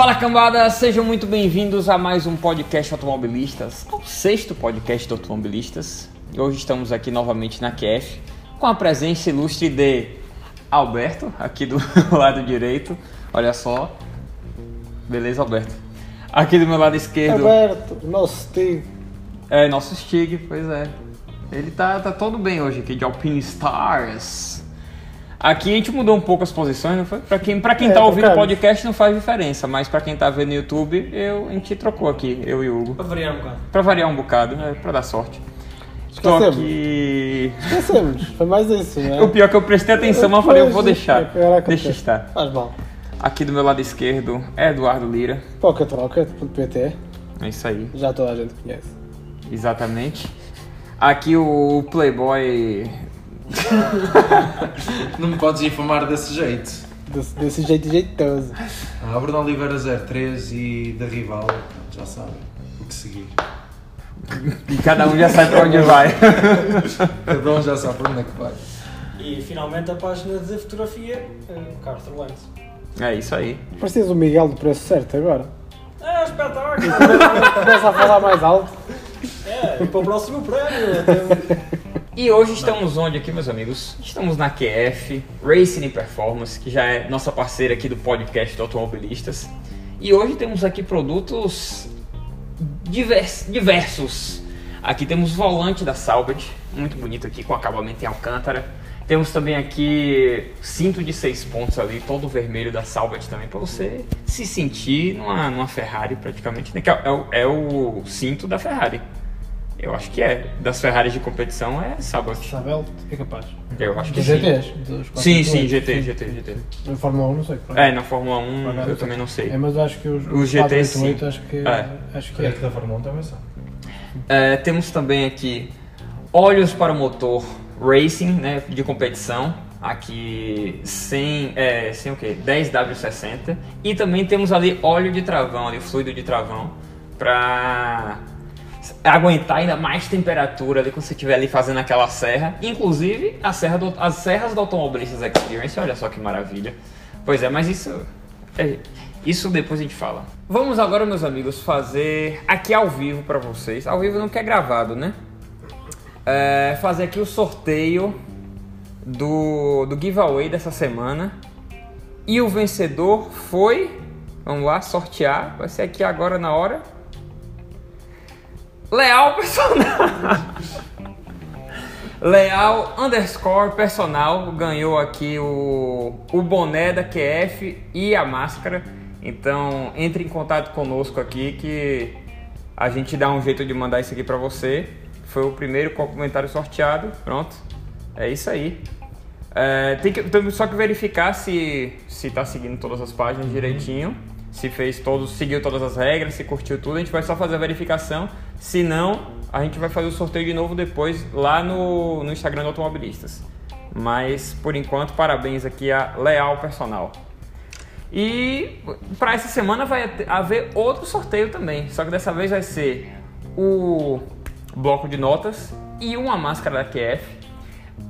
Fala cambada, sejam muito bem-vindos a mais um podcast Automobilistas, o sexto podcast de Automobilistas. E hoje estamos aqui novamente na QF com a presença ilustre de Alberto, aqui do lado direito. Olha só. Beleza, Alberto? Aqui do meu lado esquerdo. Alberto, nosso tio. É, nosso Stig, pois é. Ele tá, tá todo bem hoje aqui de Alpine Stars. Aqui a gente mudou um pouco as posições, não foi? Pra quem, pra quem É, tá ouvindo o podcast não faz diferença, mas pra quem tá vendo no YouTube, eu, a gente trocou aqui, eu e o Hugo. Para variar um bocado. Pra variar um bocado, né? Pra dar sorte. Estou Esquecemos. aqui. Esquecemos, foi mais isso, né? O pior é que eu prestei atenção, mas eu falei, eu vou deixar. caraca, Deixa estar. Faz mal. Aqui do meu lado esquerdo, Eduardo Lira. Pocatroca.pt, É isso aí, já toda a gente conhece. exatamente. Aqui o Playboy. Não me podes informar desse jeito. Desse, desse jeito jeitoso. Ah, Bruno Oliveira 03 e da Rival, já sabem o que seguir. E cada um já sabe pra onde vai. Cada um já sabe para onde é que vai. E finalmente a página de fotografia, eh, Carlos Lens. É isso aí. Precisas o Miguel do preço certo agora. É, espetáculo! Começa a falar mais alto. é, e para o próximo prémio. até- E hoje estamos onde aqui, meus amigos? Estamos na QF Racing Performance, que já é nossa parceira aqui do podcast do Automobilistas. E hoje temos aqui produtos divers- diversos. Aqui temos volante da Salvage, muito bonito aqui, com acabamento em alcântara. Temos também aqui cinto de seis pontos ali, todo vermelho da Salvage também, para você se sentir numa, numa Ferrari praticamente. né? É, é é o cinto da Ferrari. Eu acho que é. Das Ferraris de competição é Salvage. Sabel, é capaz. Eu acho que sim. GTs. Dos Sim, sim, 458. GT, GT, GT. Na Fórmula 1 não sei. por É, na Fórmula 1 acaso. eu também não sei. É, mas acho que os, Os os GT 488 sim. acho que É. acho que é. da Fórmula 1 também sabe. É, temos também aqui óleos para motor racing, né, de competição. Aqui sem, é, sem o que? 10W60. E também temos ali óleo de travão, ali, fluido de travão, para aguentar ainda mais temperatura ali quando você estiver ali fazendo aquela serra. Inclusive a serra do- as serras do Automobilistas Experience, olha só que maravilha. Pois é, mas isso é, isso depois a gente fala. Vamos agora, meus amigos, fazer aqui ao vivo para vocês. Ao vivo não que é gravado, né? É, fazer aqui o sorteio do, do giveaway dessa semana. E o vencedor foi. Vamos lá, sortear. Vai ser aqui agora na hora. Leal Personal. Leal underscore personal ganhou aqui o, o boné da QF e a máscara. Então entre em contato conosco aqui que a gente dá um jeito de mandar isso aqui pra você. Foi o primeiro comentário sorteado. Pronto. É isso aí. É, tem que, só que verificar se, se tá seguindo todas as páginas direitinho. Se fez todos, seguiu todas as regras, se curtiu tudo, a gente vai só fazer a verificação. Se não, a gente vai fazer o sorteio de novo depois lá no, no Instagram do Automobilistas. Mas por enquanto, parabéns aqui a Leal Personal. E para essa semana vai haver outro sorteio também, só que dessa vez vai ser o bloco de notas e uma máscara da QF.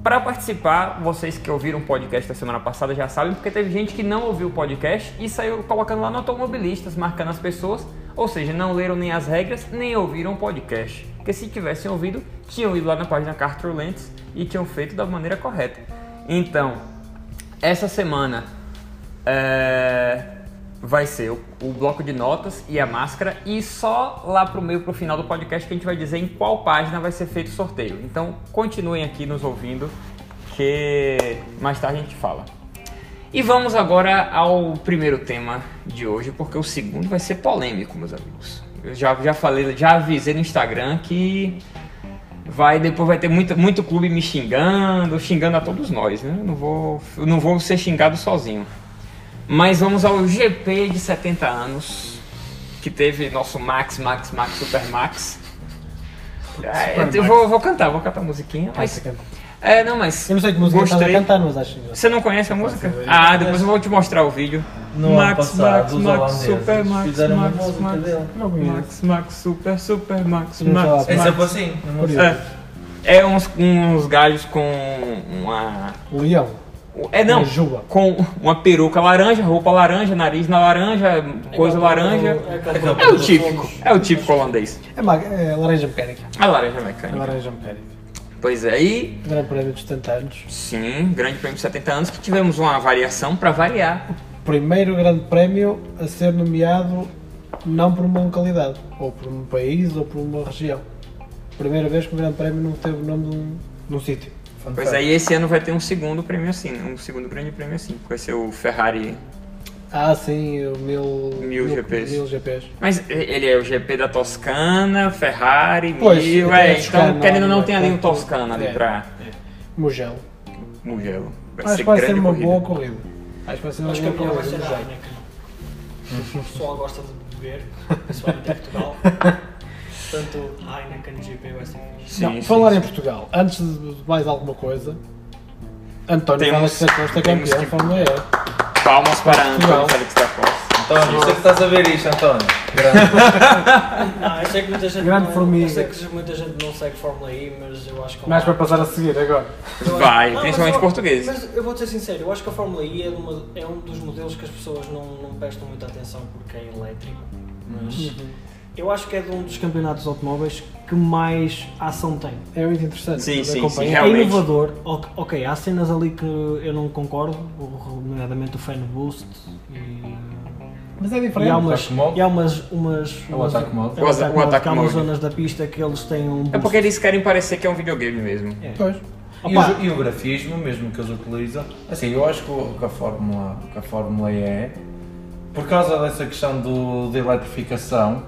Para participar, vocês que ouviram o podcast da semana passada já sabem, porque teve gente que não ouviu o podcast e saiu colocando lá no Automobilistas, marcando as pessoas, ou seja, não leram nem as regras, nem ouviram o podcast. Porque se tivessem ouvido, tinham ido lá na página Cartro Lentes e tinham feito da maneira correta. Então, essa semana é, vai ser o, o bloco de notas e a máscara e só lá pro meio pro final do podcast que a gente vai dizer em qual página vai ser feito o sorteio. Então continuem aqui nos ouvindo que mais tarde a gente fala. E vamos agora ao primeiro tema de hoje, porque o segundo vai ser polêmico, meus amigos. Eu já, já falei, já avisei no Instagram que vai depois vai ter muito, muito clube me xingando, xingando a todos nós, né? Não vou, eu não vou ser xingado sozinho. Mas vamos ao GP de 70 anos, que teve nosso Max, Max, Max, Super Max. É, eu vou, vou cantar, vou cantar a musiquinha, mas... É, não, mas Eu não sei que música a gostei. cantar, mas acho Você não conhece a música? Ah, depois eu vou te mostrar o vídeo. No ano passado, os holandeses Super Max, Max, música Max. Max, Max, Super, Super Max, Max, lá. É Max. assim. É, é uns, uns galhos com uma, O leão. É não, com uma peruca laranja, roupa laranja, nariz na laranja, coisa laranja. É o típico, é o típico holandês. É, ma- é laranja mecânica. A laranja É mecânica. laranja mecânica. Pois é, e Grande prémio dos 70 anos. sim, grande prêmio de 70 anos que tivemos uma variação para variar. Primeiro grande prémio a ser nomeado não por uma localidade, ou por um país, ou por uma região. Primeira vez que o grande prémio não teve o nome de um, de um sítio. Pois é, e esse ano vai ter um segundo prêmio assim, um segundo grande prêmio assim, que vai ser o Ferrari. Ah, sim, o mil, Mil GPs. Mil GPs. Mas ele é o GP da Toscana, Ferrari, Pois, Mil, é, Toscana então querendo ou não ali, tem ali um Toscana ali é. pra Mugello. Mugello. Vai Acho ser que vai ser grande uma corrida. boa corrida. Acho que vai ser uma Acho que a boa melhor vai corrida. ser a Mugello. Heineken. O pessoal gosta de beber, principalmente em Portugal. Portanto, Heineken GP vai ser fixe. Sim, não, sim, falar sim. em Portugal, antes de mais alguma coisa, António Temos- Félix da Costa temos campeão que- da Fórmula E. Palmas para. Antônio Félix da Costa. António, eu sei que estás a ver isto, António. Grande. Ah, eu sei que muita gente Grande não, formiga. eu sei que muita gente não segue Fórmula E, mas eu acho que Mais para passar a seguir agora. Vai, Não, principalmente mas eu- portugueses. Mas eu vou ser sincero, eu acho que a Fórmula E é, uma- é um dos modelos que as pessoas não, não prestam muita atenção porque é elétrico. Mas eu acho que é de um dos campeonatos automóveis que mais ação tem. É muito interessante. Sim, sim, sim, É Realmente. inovador. Ok, há cenas ali que eu não concordo, nomeadamente o fan boost e, Mas é e diferente. há umas, e há umas, umas, É o umas- ataque mode. é o O ataque ataque mode, há umas zonas da pista que eles têm um boost. É porque eles querem parecer que é um videogame mesmo. É. Pois. E o, e o grafismo, mesmo que eles utilizam, assim, eu acho que, o- que a Fórmula, que a Fórmula E é, por causa dessa questão do, da eletrificação, de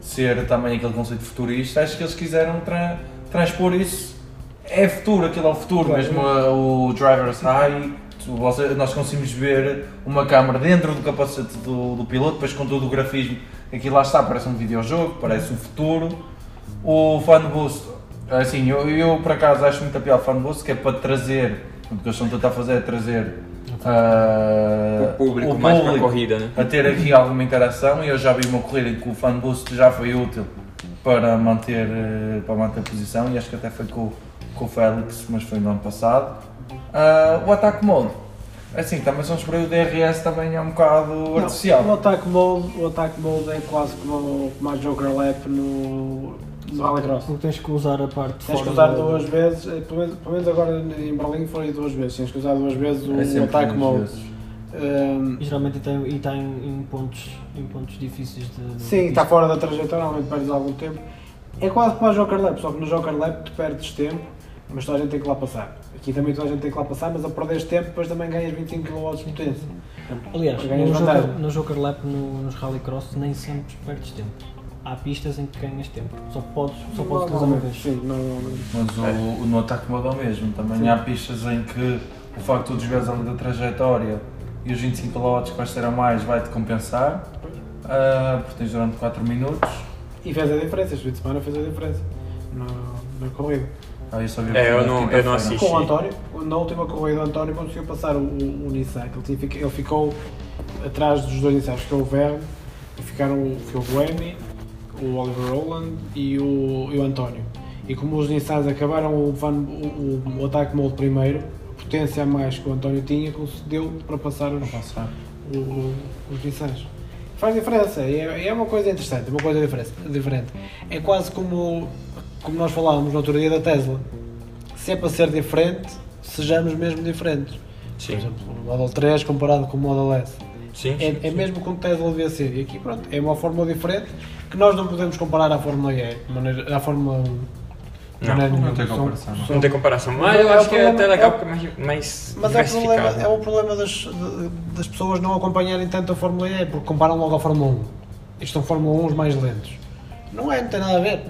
ser também aquele conceito futurista, acho que eles quiseram tra- transpor isso. É futuro, aquilo é o futuro, Claro. mesmo o driver's high, você- nós conseguimos ver uma câmara dentro do capacete do, do piloto, depois com todo o grafismo, aquilo lá está, parece um videojogo, parece o futuro. O fan boost, assim, eu, eu por acaso acho muito a pior o fan boost, que é para trazer, o que eles estão a tentar fazer é trazer ah, O público mais para a público corrida, né? a ter aqui alguma interação e eu já vi uma corrida em que o fan boost já foi útil para manter, eh, para manter a posição e acho que até foi com, com o Félix, mas foi no ano passado. Ah, o ataque mode, assim, também são por aí o DRS também é um bocado não, artificial. o Attack Mode, o Attack Mode é quase como, como a Joker Lap no, no Rallycross. Porque tens que usar a parte Tens que usar duas vezes, eh, pelo menos, pelo menos agora em Berlim foi duas vezes, tens que usar duas vezes o É Attack duas Mode. vezes. Ehm, E geralmente está em, e em, em pontos, em pontos difíceis de. de sim, está fora da trajetória, normalmente perdes algum tempo. É quase como a Joker Lap, só que no Joker Lap tu perdes tempo, mas toda a gente tem que lá passar. Aqui também toda a gente tem que lá passar, mas a perderes tempo depois também ganhas 25 km de potência. Aliás, no. Joker, no Joker Lap, no, nos Rallycross, nem sempre perdes tempo. Há pistas em que ganhas tempo. Só podes, só podes utilizar uma vez. Sim, normalmente. Mas o, o no ataque é o mesmo. Também há pistas em que o facto de tu desviares ali da trajetória e os 25 km que vais ter a mais vai-te compensar. ah, porque tens durante 4 minutos. E fez a diferença, este fim de semana fez a diferença na, na corrida. Ah, eu, só vi a É, eu não- eu não assisti. Com o António, na última corrida o António conseguiu passar o, o, o Nissan, que ele, ele ficou atrás dos dois Nissans, ficou o Verne, e ficaram, o Buemi, o Oliver Rowland e o, e o António. E como os Nissans acabaram o, van, o, o, o ataque mode primeiro, a potência a mais que o António tinha, concedeu para passar os, passar. o- os Nissans. Faz diferença, é, é uma coisa interessante, uma coisa diferente. É quase como, como nós falávamos no outro dia da Tesla. Se é para ser diferente, sejamos mesmo diferentes. Por Sim. exemplo, o Model 3 comparado com o Model S. Sim, É, é mesmo como Tesla devia ser. E aqui, pronto, é uma fórmula diferente que nós não podemos comparar à Fórmula E, maneira, à Fórmula 1. de Não, não nenhuma. tem comparação, não. são- Não tem comparação, Mas mas eu é o acho que é até problema- é o- porque é mais, mais Mas é o problema, é o problema das, das pessoas não acompanharem tanto a Fórmula E, porque comparam logo à Fórmula 1. Isto são Fórmula 1 os mais lentos. Não é, não tem nada a ver.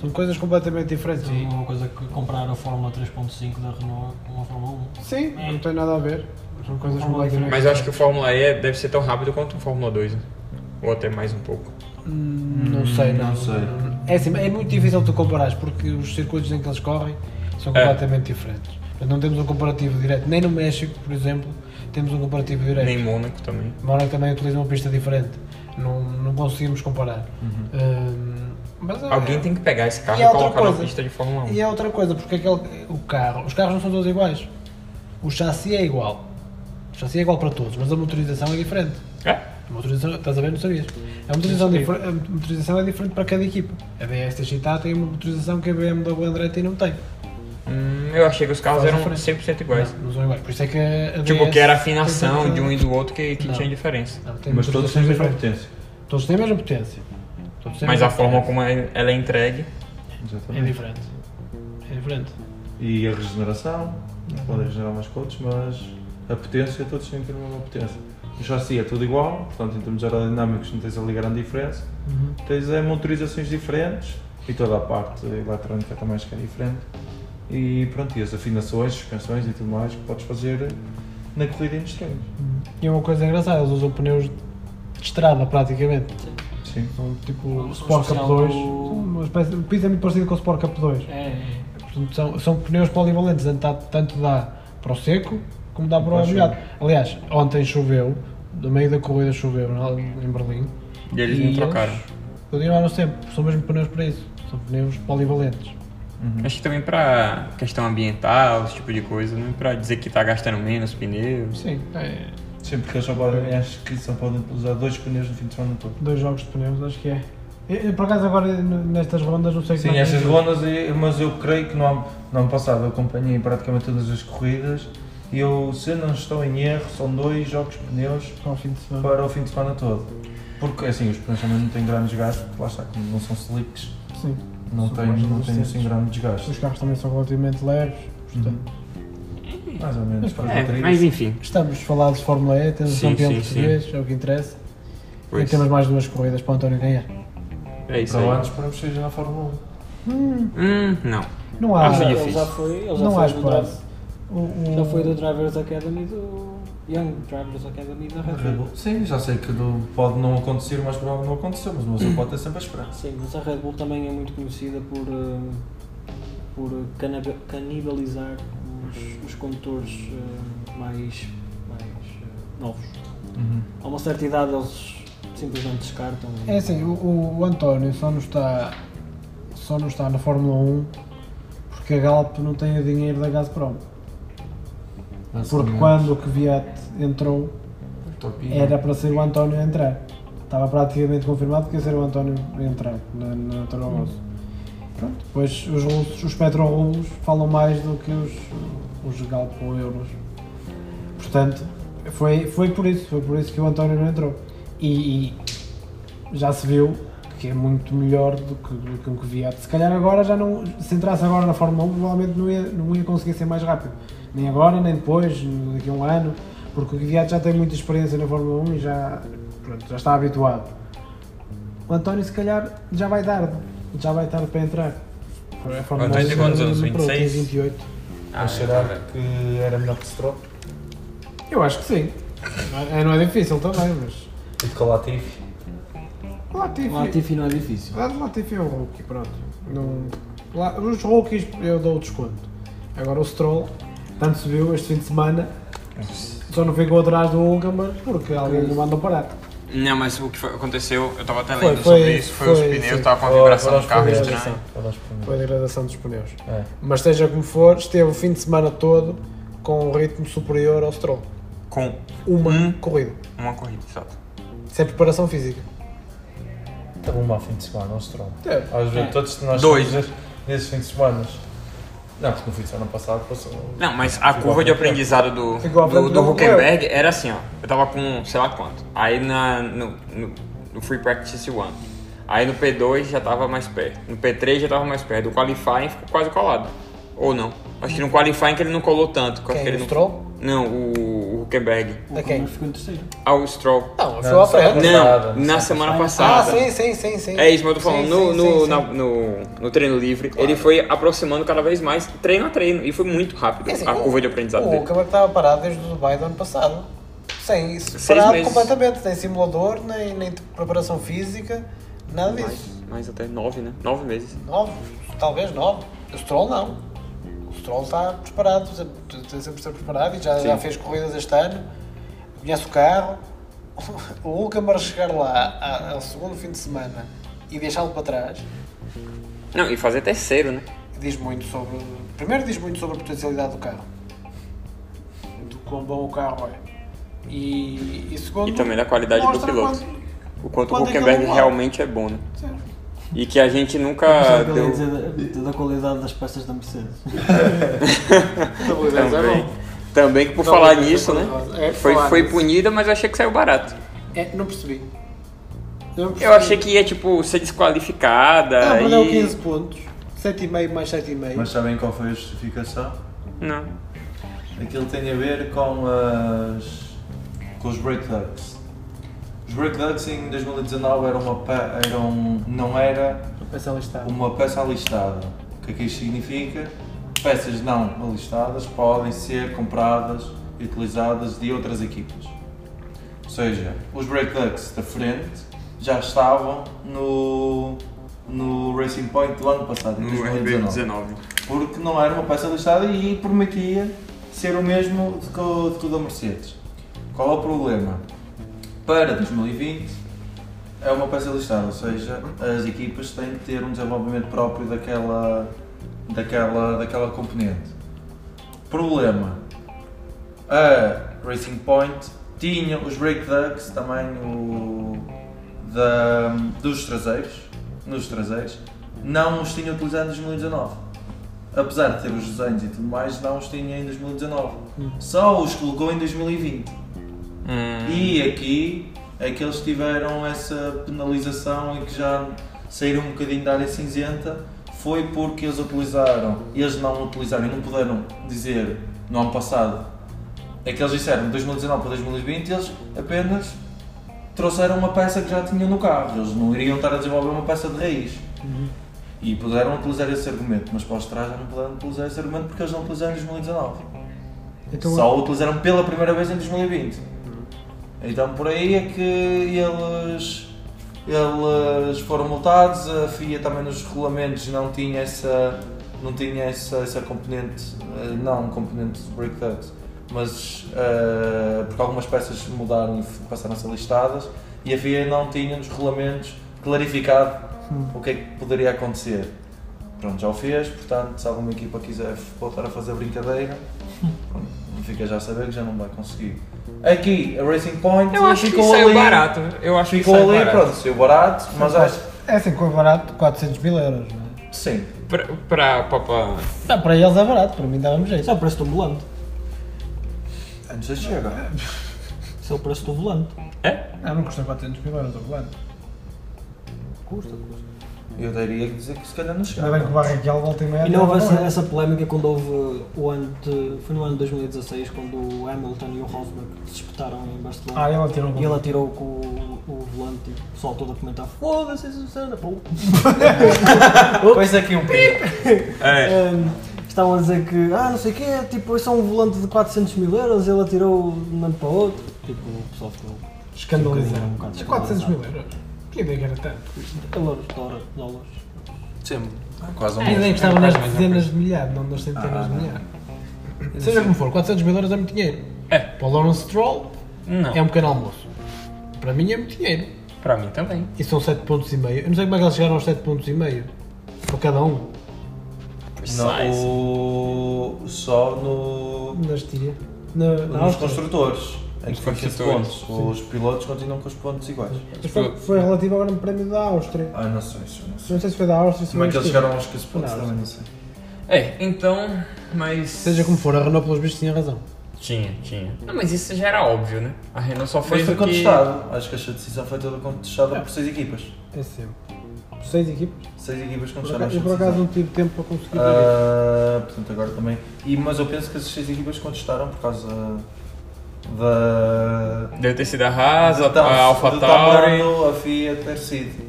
São coisas completamente diferentes. É uma coisa que comparar a Fórmula 3.5 da Renault com a Fórmula 1. sim, não tem nada a ver. São coisas completamente Mas eu acho que o Fórmula E deve ser tão rápido quanto o Fórmula 2, né? Ou até mais um pouco. Hum, Não sei, não. não sei. É, assim, é muito difícil tu comparares porque os circuitos em que eles correm são É. completamente diferentes. Portanto, não temos um comparativo direto. Nem no México, por exemplo, temos um comparativo direto. Nem Mônaco também. Mónaco também utiliza uma pista diferente. Não, não conseguimos comparar. Hum, mas é- Alguém tem que pegar esse carro E e, é outra colocar na coisa. pista de Fórmula 1. E é outra coisa, porque aquele, o carro, os carros não são todos iguais. o chassi é igual. O chassi é igual para todos, mas a motorização é diferente. É? A motorização, estás a ver? Não sabias? A motorização, a motorização é diferente para cada equipa. A DS Chita tem uma motorização que a BMW Andretti não tem. Hum, eu achei que os carros eram diferença. 100% iguais. Não, não são iguais. Por isso é que a, a Tipo, que era a afinação de um e do outro que, que Não. tinha diferença. Não, tem Mas todos têm a mesma potência. Todos têm a mesma potência. Todos têm Mas mesma a forma potência. como é- ela é entregue. É Exatamente. diferente. É diferente. E a regeneração, podem regenerar mais que outros, mas a potência, todos têm que ter uma potência. O chassi é tudo igual, portanto, em termos aerodinâmicos, não tens ali grande diferença. Tens é, motorizações diferentes e toda a parte eletrónica também acho que é diferente. E pronto, e as afinações, suspensões e tudo mais que podes fazer na corrida em extremos. E é uma coisa engraçada, eles usam pneus de estrada praticamente. Sim. São tipo Um Sport Cup especial 2. do- São uma espécie, o piso é muito parecido com o Sport Cup 2. É, Portanto, são, são pneus polivalentes, tanto dá para o seco como dá para o Para a molhado. Aliás, ontem choveu, no meio da corrida choveu em Berlim. E eles E não trocaram. eles Continuaram sempre, são mesmo pneus para isso. São pneus polivalentes. Acho que também pra questão ambiental, esse tipo de coisa, não é pra dizer que tá gastando menos pneus. Sim, é, Sempre que eles só podem, acho que só podem usar dois pneus no fim de semana todo. dois jogos de pneus, acho que é. Eu, por acaso agora nestas rondas não sei Sim, é estas é. rondas, e- mas eu creio que no ano, no ano passado eu acompanhei praticamente todas as corridas eu, se eu não estou em erro, são dois jogos de pneus Para o fim de semana. para o fim de semana todo. Porque assim, os pneus também não têm grande desgaste, porque lá está, como não são slicks, Sim. não têm, não têm resistentes. assim grande desgaste. Os carros também são relativamente leves, portanto. Mais ou menos, para as É, mas enfim. Estamos a falar de Fórmula E, temos Sim, um campeão sim, português, é o que interessa. E temos mais duas corridas para o António ganhar. É isso Para o ano aí. esperamos que seja na Fórmula Hum, não. Não há, ele já foi, ele já não foi há. Drive- O, o- Já foi do Drivers Academy do Young Drivers Academy da 1. Red Red Bull. Bull. Sim, já sei que do- pode não acontecer, mas provavelmente não aconteceu, mas uma pessoa pode ter sempre a esperança. Sim, mas a Red Bull também é muito conhecida por, eh, por canibalizar os, os condutores eh, mais, mais eh, novos. Uhum. A uma certa idade eles simplesmente descartam. É assim, o, o- o António só não está só não está na Fórmula 1 porque a Galp não tem o dinheiro da Gazprom. Porque quando o Kvyat entrou era para ser o António a entrar. Estava praticamente confirmado que ia ser o António a entrar na, na Toro Rosso. Pronto, depois os russos, os petrorublos falam mais do que os, os Galpo euros. Portanto, foi, foi por isso, foi por isso que o António não entrou. E, e já se viu que é muito melhor do que, do que o Kvyat. Se calhar agora já não, se entrasse agora na Fórmula 1, provavelmente não ia, não ia conseguir ser mais rápido. Nem agora, nem depois, daqui a um ano, porque o Kvyat já tem muita experiência na Fórmula 1 e já, pronto, já está habituado. O António se calhar já vai tarde, já vai tarde para entrar. A Fórmula António tem quantos anos? não parou, tem 26? 28. Ah, Mas será que era melhor que Stroll? Eu acho que sim. Não é, não é difícil também, mas. E de Latifi? O Latifi, O Latifi não é difícil. o Latifi é um rookie, pronto. Não, lá, os rookies eu dou o desconto. Agora o Stroll, tanto se viu este fim de semana, só não ficou atrás do Hulkenberg porque alguém lhe mandou parar. Não, mas o que foi- aconteceu, eu tava até Foi- lendo foi- sobre isso, foi, os foi, pneus, sim. tava com a vibração do carro foi- estranha. Foi a degradação dos pneus. É. Mas seja como for, esteve o fim de semana todo com um ritmo superior ao Stroll. Com Uma Hum. corrida. uma corrida, exato. Sem preparação física. Teve um mau fim de semana, o Stroll. Teve. Às vezes, É. todos nós Dois. temos nesses fins de semana. Não, porque no fim de semana passado passou. Não, mas a curva de aprendizado do, do, do Huckenberg. Era assim, ó. Eu tava com sei lá quanto. Aí na, no, no, no Free Practice 1. Aí no P2 já tava mais perto. No P3 já tava mais perto. Do Qualifying ficou quase colado. Ou não. Acho que no Qualifying que ele não colou tanto. que eu acho Quem? que ele O não... Stroll? Não, o, o Huckenberg. O Da quem? Huckenberg ficou em terceiro. Ah, o Stroll. Não, foi à frente. Não, na semana Ah, passada. sim, sim, sim, sim. É isso, mas eu tô falando, Sim, no, sim, no, sim, na- sim. no, no treino livre, ele foi aproximando cada vez mais, treino a treino, e foi muito rápido assim, a o- curva de aprendizado O dele. Huckenberg estava parado desde o Dubai do ano passado. Sem isso. Seis Parado meses. completamente. Nem simulador, nem, nem preparação física, nada Mais, disso. mais até nove, né? Nove meses. Nove, talvez nove. O Stroll não. O Stroll está preparado, sempre- tem sempre estar preparado e já, já fez corridas este ano, conhece o carro. O Hulkenberg chegar lá ao segundo fim de semana e deixá-lo para trás Não, e fazer terceiro, né? diz muito sobre. Primeiro diz muito sobre a potencialidade do carro. quão bom o carro é. E, e segundo. E também da qualidade do piloto. quando- O quanto o é vai? realmente é bom, né? Certo. E que a gente nunca ia deu dizer da, da qualidade das peças da Mercedes. também. Também que por Não, falar não, nisso, não, né? não, é Foi, foi nisso. punida, mas eu achei que saiu barato. É, não percebi. Não percebi. Eu achei que ia, tipo, ser desqualificada Ah, perdeu e... 15 pontos. 7,5 mais 7,5. Mas sabem qual foi a justificação? Não. Aquilo tem a ver com as. com os break ducks em 2019 eram uma, pe- eram, não era Peça listada. uma peça alistada. O que é que isto significa? Peças não alistadas podem ser compradas e utilizadas de outras equipas. Ou seja, os break ducks da frente já estavam no, no Racing Point do ano passado, em No 2019 RB19. porque não era uma peça listada e permitia ser o mesmo de que o de que o da Mercedes. Qual é o problema? Para 2020 é uma peça listada, ou seja, as equipas têm de ter um desenvolvimento próprio daquela, daquela, daquela componente. Problema, a Racing Point tinha os brake ducts, também o da, dos traseiros, nos traseiros, não os tinha utilizado em 2019 apesar de ter os desenhos e tudo mais, não os tinha em 2019. Só os colocou em 2020. Hum. E aqui é que eles tiveram essa penalização e que já saíram um bocadinho da área cinzenta. Foi porque eles utilizaram, eles não utilizaram e não puderam dizer no ano passado. É que eles disseram de 2019 para 2020 eles apenas trouxeram uma peça que já tinham no carro. Eles não iriam estar a desenvolver uma peça de raiz. E puderam utilizar esse argumento, mas para os trás já não puderam utilizar esse argumento porque eles não utilizaram em 2019. Então, Só o utilizaram pela primeira vez em 2020. Então por aí é que eles, eles foram multados, a FIA também nos regulamentos não tinha essa, não tinha essa, essa componente, eh, não componente de break ducts, mas eh, porque algumas peças mudaram e passaram a ser listadas e a FIA não tinha nos regulamentos clarificado o que é que poderia acontecer. Pronto, já o fez, portanto, se alguma equipa quiser voltar a fazer brincadeira, pronto, fica já a saber que já não vai conseguir. Aqui, a Racing Point Eu acho que ficou saiu ali, barato. Eu acho ficou que saiu ali, barato. pronto, saiu barato, mas acho é assim, com barato, 400 mil euros. Não, é? sim. Pra, pra- não, para eles é barato, para mim dava-me jeito. Isso é o preço do volante. Antes de chega. Isso é o preço do volante. Ah, não custa 400 mil euros o volante. Custa, custa. Eu daria que dizer que se calhar não chega. Ainda bem que o Barrichello volta e meia. E não houve dava essa, essa polémica quando houve o ano de, Foi no ano de 2016 quando o Hamilton e o Rosberg se disputaram em Barcelona. Ah, ele tirou E ele atirou com o, o volante e o pessoal todo a comentar Foda-se cena, pô. Pois aqui um pico. É. Ahm, estavam a dizer que, ah, não sei o quê, tipo, isso é um volante de 400 mil euros, ele atirou de um ano para o outro. Tipo, o pessoal ficou Escandalizado. Um bocado É 400 mil euros. Que ideia que era tanto? dólares, dólares, dólares. Sempre. Quase um A ideia que é estava nas dezenas de milhares, não nas centenas Ah, de milhares. Seja como for, 400 mil euros é muito dinheiro. É. Para o Lawrence Stroll Não, é um pequeno almoço. Para mim é muito dinheiro. pra mim também. E são 7 pontos e meio. Eu não sei como é que eles chegaram aos 7 pontos e meio. Para cada um. Precise. No, só no, Na estia. Na, nos construtores. Em que Nos foi 15 construtores, pontos. Os pilotos continuam com os pontos iguais. Mas foi, foi relativo ao Grande Prémio da Áustria. Ah, não sei, isso não sei. Não sei se foi da Áustria, se Como é que eles chegaram aos 15 pontos Não, também não sei. É, então, mas... Seja como for, a Renault pelos bichos tinha razão. Tinha, tinha. Não, mas isso já era óbvio, né? A Renault só Mas fez foi o que... contestado. Acho que esta decisão foi toda contestada por 6 equipas. É sempre. 6 equipas. 6 equipas Por contestaram esta eu por acaso não tive tempo para conseguir. Ah, portanto, agora também. E, mas eu penso que as 6 equipas contestaram por causa da. Deve ter sido a Haas, a, a Alpha do Tauri... a FIA ter sido.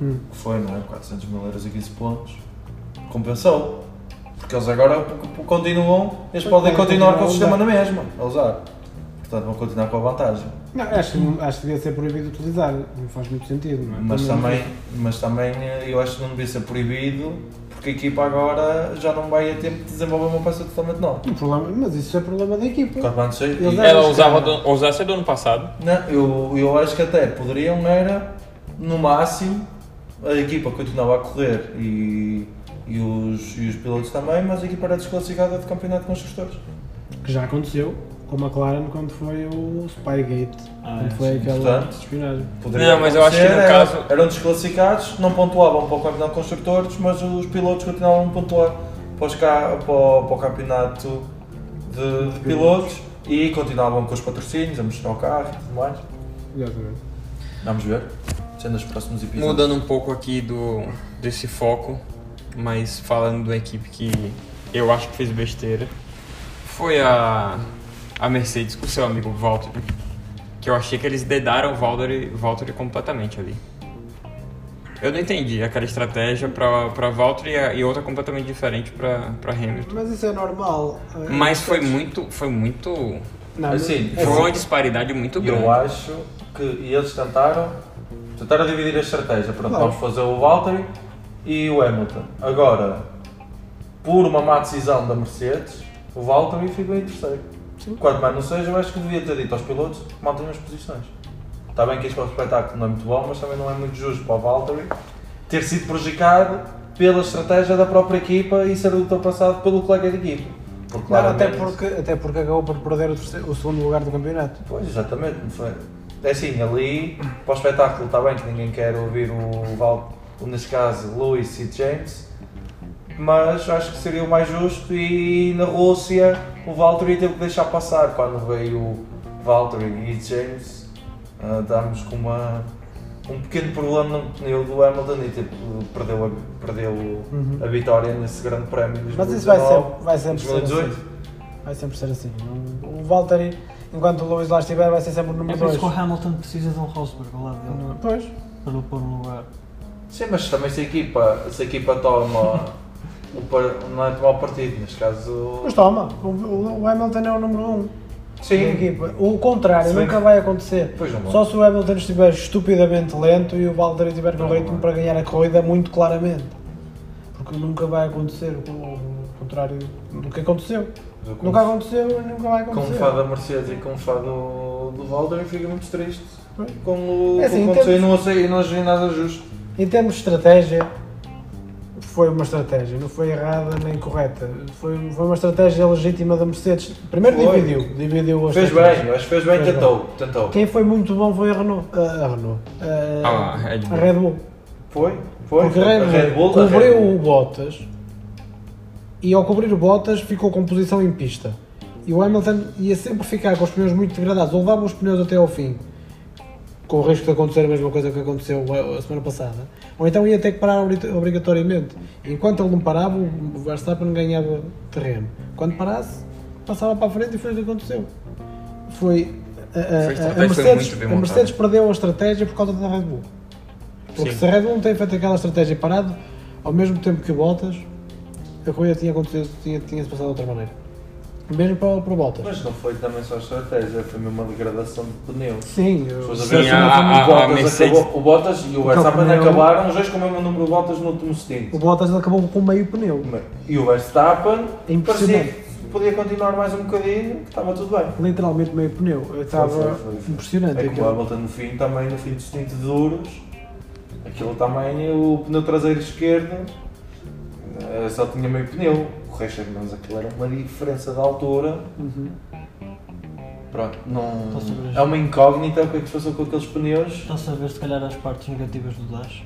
Hum. Que foi, não é? 400 mil euros e 15 pontos. Compensou. Porque eles agora continuam, eles podem podem continuar com o sistema na mesma, a usar. Portanto, vão continuar com a vantagem. Não, acho, que- acho que devia ser proibido utilizar. Não faz muito sentido, não é? Mas também, mas também eh, eu acho que não devia ser proibido, porque a equipa agora já não vai a tempo de desenvolver uma peça totalmente nova. O problema, mas isso é problema da equipa. Claro, não sei. Eles é- Ela usava do, usasse do ano passado. Não, eu, eu acho que até poderiam era, no máximo, a equipa continuava a correr e, e, os, e os pilotos também, mas a equipa era desclassificada do campeonato de construtores. Que já aconteceu com a McLaren quando foi o Spygate. Ah, quando é, foi sim. aquela Portanto, espionagem. Poderia Não, mas eu acho que no era- caso- Eram desclassificados, não pontuavam para o campeonato de construtores, mas os pilotos continuavam a pontuar para, os ca- para o- para o campeonato de, de pilotos e continuavam com os patrocínios, a mostrar o carro e tudo mais. Exatamente. Vamos ver, sendo os próximos episódios. Mudando um pouco aqui do, desse foco, mas falando de uma equipe que eu acho que fez besteira, foi a, a Mercedes com seu amigo Valtteri, que eu achei que eles dedaram o Valtteri, Valtteri completamente ali. Eu não entendi aquela estratégia para para Valtteri e- outra completamente diferente para para Hamilton. Mas isso é normal. Mas foi muito, foi muito, Não, Assim, mas- foi uma disparidade muito E eu grande. acho que e eles tentaram, tentaram dividir a estratégia. Pronto, Claro. vamos fazer o Valtteri e o Hamilton. Agora, por uma má decisão da Mercedes, o Valtteri ficou em terceiro. Quanto mais não seja, eu acho que devia ter dito aos pilotos que mantenham as posições. Está bem que isto para o espetáculo não é muito bom, mas também não é muito justo para o Valtteri ter sido prejudicado pela estratégia da própria equipa e ser ultrapassado pelo colega de equipa. Porque Claro, até porque, até porque acabou por perder o, terceiro- o segundo lugar do campeonato. Pois, exatamente. foi. É assim, ali, para o espetáculo está bem que ninguém quer ouvir o Val, o, neste caso, Lewis e James, mas acho que seria o mais justo e na Rússia o Valtteri teve que deixar passar. Quando veio o Valtteri e James, ah, estávamos com uma, um pequeno problema no pneu do Hamilton e tipo, perdeu, a, perdeu a vitória nesse grande prémio de Uhum. Mas isso vai, 2019, ser, vai sempre ser 2018. assim. Vai sempre ser assim. O o Valtteri, enquanto o Lewis lá estiver, vai ser sempre o É número por isso 2. que o Hamilton precisa de um Rosberg ao lado dele, Pois. para o pôr no lugar. Sim, mas também se a equipa, se a equipa toma o não é tomar partido, neste caso. Mas toma, o, o- Hamilton é o número 1 um Sim, equipa. O contrário nunca vai acontecer. Só se o Hamilton estiver estupidamente lento e o Valtteri estiver no Não ritmo para ganhar a corrida muito claramente. Porque nunca vai acontecer o, contrário do que aconteceu. Eu com- Nunca aconteceu e nunca vai Com o acontecer. fã da Mercedes e com o fã do, do Valder fica muito triste com o É assim, com o aconteceu e não achei, não achei nada justo. Em termos de estratégia, foi uma estratégia, não foi errada nem correta. Foi, foi uma estratégia legítima da Mercedes. Primeiro Foi. dividiu, dividiu a Fez bem, acho que fez bem, Fez tentou, tentou. Quem foi muito bom foi a Renault. A, a Renault. A, Ah, a Red Bull. a Red Bull. Foi, foi. Porque a a Red Bull, cobriu Red Bull. o Bottas e ao cobrir o Bottas ficou com posição em pista. E o Hamilton ia sempre ficar com os pneus muito degradados, ou levava os pneus até ao fim, com o risco de acontecer a mesma coisa que aconteceu a a semana passada, ou então ia ter que parar obri- obrigatoriamente. Enquanto ele não parava, o Verstappen ganhava terreno. Quando parasse, passava para a frente e foi o que aconteceu. Foi. A, a- Foi a- a Mercedes, bem a Mercedes perdeu a estratégia por causa da Red Bull. Porque Sim. se a Red Bull não tem feito aquela estratégia parado, ao mesmo tempo que o Bottas, a corrida tinha acontecido, tinha, tinha se passado de outra maneira. Mesmo para, para o Bottas. Mas não foi também só estratégia, foi mesmo uma degradação de pneu. Sim, eu- a Sim, a- o Bottas Mercedes- acabou- o Bottas e o Verstappen pneu- acabaram os dois com o mesmo número de voltas no último stint. o Bottas acabou com meio pneu. E o Verstappen É parecia que podia continuar mais um bocadinho, que estava tudo bem. Literalmente meio pneu. Eu Estava Foi, foi, foi, impressionante. É que o aquilo. Hamilton no fim também, no fim do stint de duros, aquilo também, o pneu traseiro esquerdo eh, só tinha meio pneu, o resto é menos aquilo era uma diferença de altura. Uhum. Pronto, não. É uma incógnita o que é que se passou com aqueles pneus. Estão a saber se calhar as partes negativas do Dash.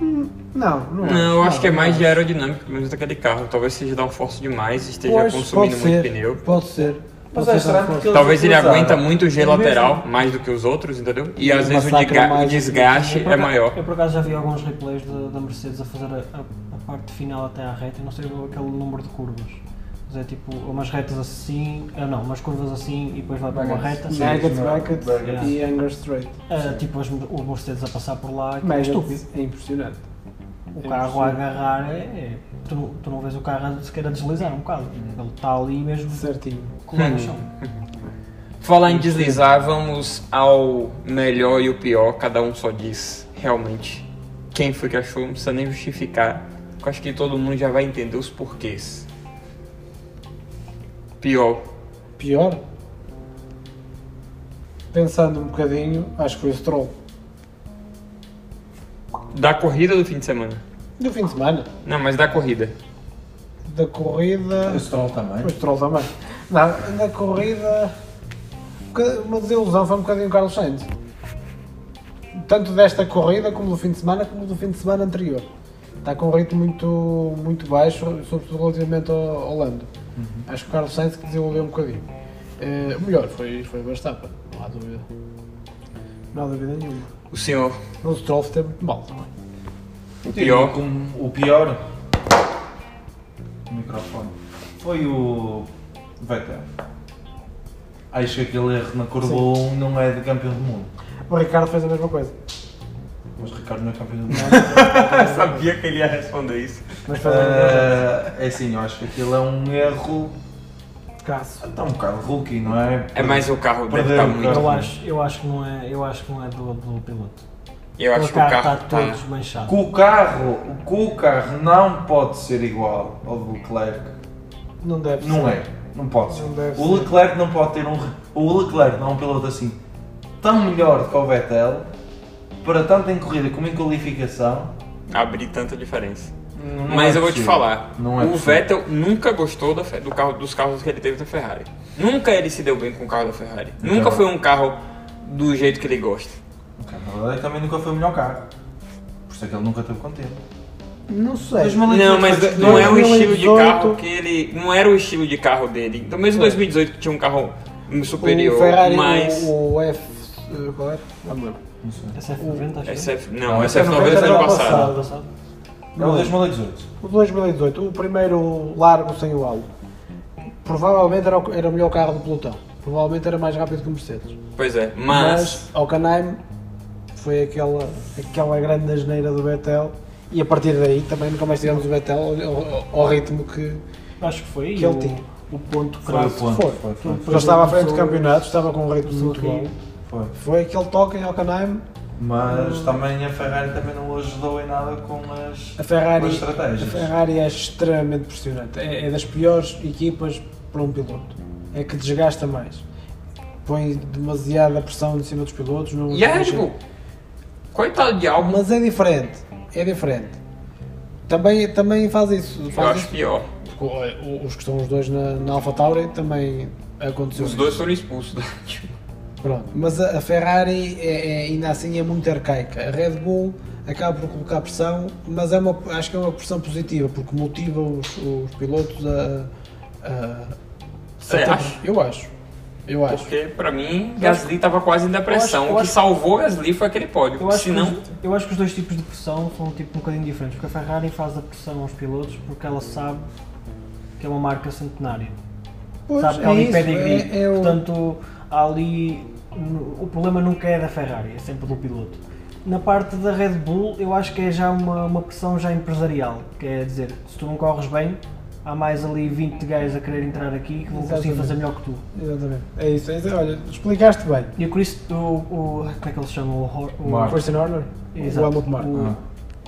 Não, não, Não, eu acho que é mais de não. aerodinâmica mesmo daquele carro. Talvez seja dar um force demais e esteja Pois, consumindo muito ser, pneu. Pode ser. Mas é estranho porque. Talvez ele aguenta muito o G É mesmo. lateral, mais do que os outros, entendeu? E às vezes o, o desgaste Eu, por é acaso- maior. Eu por acaso já vi alguns replays da, Mercedes a fazer a- a parte final até à reta e não sei aquele número de curvas. Mas é tipo umas retas assim, ah, não, umas curvas assim e depois vai para uma reta. Sim. Sim, Bracket Bracket. e Anger Straight. Ah, tipo as, os Mercedes a passar por lá, é Maggot estúpido. é impressionante. O carro a agarrar é. é- tu, não- tu não vês o carro sequer a deslizar um bocado. Ele está ali mesmo Certinho. colado no chão. Falar em deslizar, vamos ao melhor e o pior, cada um só diz realmente quem foi que achou, não precisa nem justificar. Acho que todo mundo já vai entender os porquês. Pior. Pior? Pensando um bocadinho, acho que foi o Stroll. Da corrida do fim de semana? Do fim de semana. Não, mas da corrida. Da corrida. O Stroll também. O Stroll também. Não, na corrida. um Uma desilusão foi um bocadinho o Carlos Sainz. Tanto desta corrida como do fim de semana, como do fim de semana anterior. Está com um ritmo muito, muito baixo, sobretudo relativamente ao, ao Lando. Acho que o Carlos Sainz que desenvolveu um bocadinho. Eh, o melhor foi, foi o Verstappen, não há dúvida. Não há dúvida nenhuma. O senhor. O Stroll esteve muito mal também. O pior. Como o pior. O microfone. Foi o Vettel. Acho que aquele erro na curva Sim. 1 não é de campeão do mundo. O Ricardo fez a mesma coisa. Mas Ricardo não é campeão do mundo. Sabia que ele ia responder isso. Mas. Ah, é assim, eu acho que aquilo é um erro. Caso. Está um bocado rookie, não é? É mais o carro deve estar muito. Eu acho, eu acho que não é, eu acho que não é do, do piloto. Eu acho o que o carro carro está todo desmanchado. Que o carro, o carro não pode ser igual ao do Leclerc. Não deve Não ser. é. Não pode ser. Não O ser. Leclerc não pode ter um. O Leclerc não é um piloto assim tão melhor que o Vettel para tanto em corrida como em qualificação. abrir tanta diferença. não Mas é eu vou te falar, Não é o possível. Vettel nunca gostou da do carro, dos carros que ele teve da Ferrari. Nunca ele se deu bem com o carro da Ferrari. Então- Nunca foi um carro do jeito que ele gosta. Na verdade, ele também nunca foi o melhor carro. Por isso é que ele nunca teve contente. Não sei. 2018 Não, mas não é o estilo de 2018. carro que ele. Não era o estilo de carro dele. Então mesmo 2018 que tinha um carro superior, o Ferrari, mas. o, o F. eh, Qual era? Não lembro. Não sei. SF90, acho que é. SF, não, Não, SF90 SF90 era era ano o passado. passado. passado. É o 2018. O 2018, o primeiro largo sem o halo. Provavelmente era o, era o melhor carro do pelotão. Provavelmente era mais rápido que o Mercedes. Pois é, mas. Mas Hockenheim foi aquela, aquela grande asneira do Vettel. E a partir daí também nunca mais tivemos o Vettel ao, ao ritmo que, Acho que foi que ele o, tinha. o ponto Foi o crasso. ponto. Foi. Foi, foi, Porque ele estava à frente do campeonato, estava com um ritmo muito bom. Foi. Foi aquele toque em Hockenheim. Mas também a Ferrari também não o ajudou em nada com as, A Ferrari, com as a estratégias. Ferrari é extremamente pressionante. É, é das piores equipas para um piloto. É que desgasta mais. Põe demasiada pressão em cima dos pilotos. Não E a Red Bull? Coitado de Albon, Mas é diferente. É diferente. Também, também faz isso. eu Faz acho isso. pior. Porque, Os que estão os dois na, na AlphaTauri também aconteceu. Os isso. dois foram expulsos. Pronto. Mas a, a Ferrari é, é- ainda assim é muito arcaica. A Red Bull acaba por colocar pressão, mas é uma, acho que é uma pressão positiva, porque motiva os, os pilotos a. a- Você acha? Eu acho. Eu acho. Porque pra mim, Gasly tava quase em depressão. eu o que acho- salvou Gasly foi aquele pódio. Eu acho, Senão, que os, eu acho que os dois tipos de pressão são tipo um bocadinho diferentes, porque a Ferrari faz a pressão aos pilotos porque ela sabe que é uma marca centenária. Pois, sabe que é ali isso, pedigree. é- é o- Portanto, ali. O problema nunca é da Ferrari, é sempre do piloto. Na parte da Red Bull, eu acho que é já uma, uma pressão já empresarial. Que é dizer, se tu não corres bem, há mais ali 20 gajos a querer entrar aqui que vão conseguir fazer melhor que tu. Exatamente. É isso. É isso. Olha, explicaste bem. E o Chris, o, o, como é que ele se chama? O, o, Mark. Christian Horner, Exato. o Helmut Marko. O- Ah.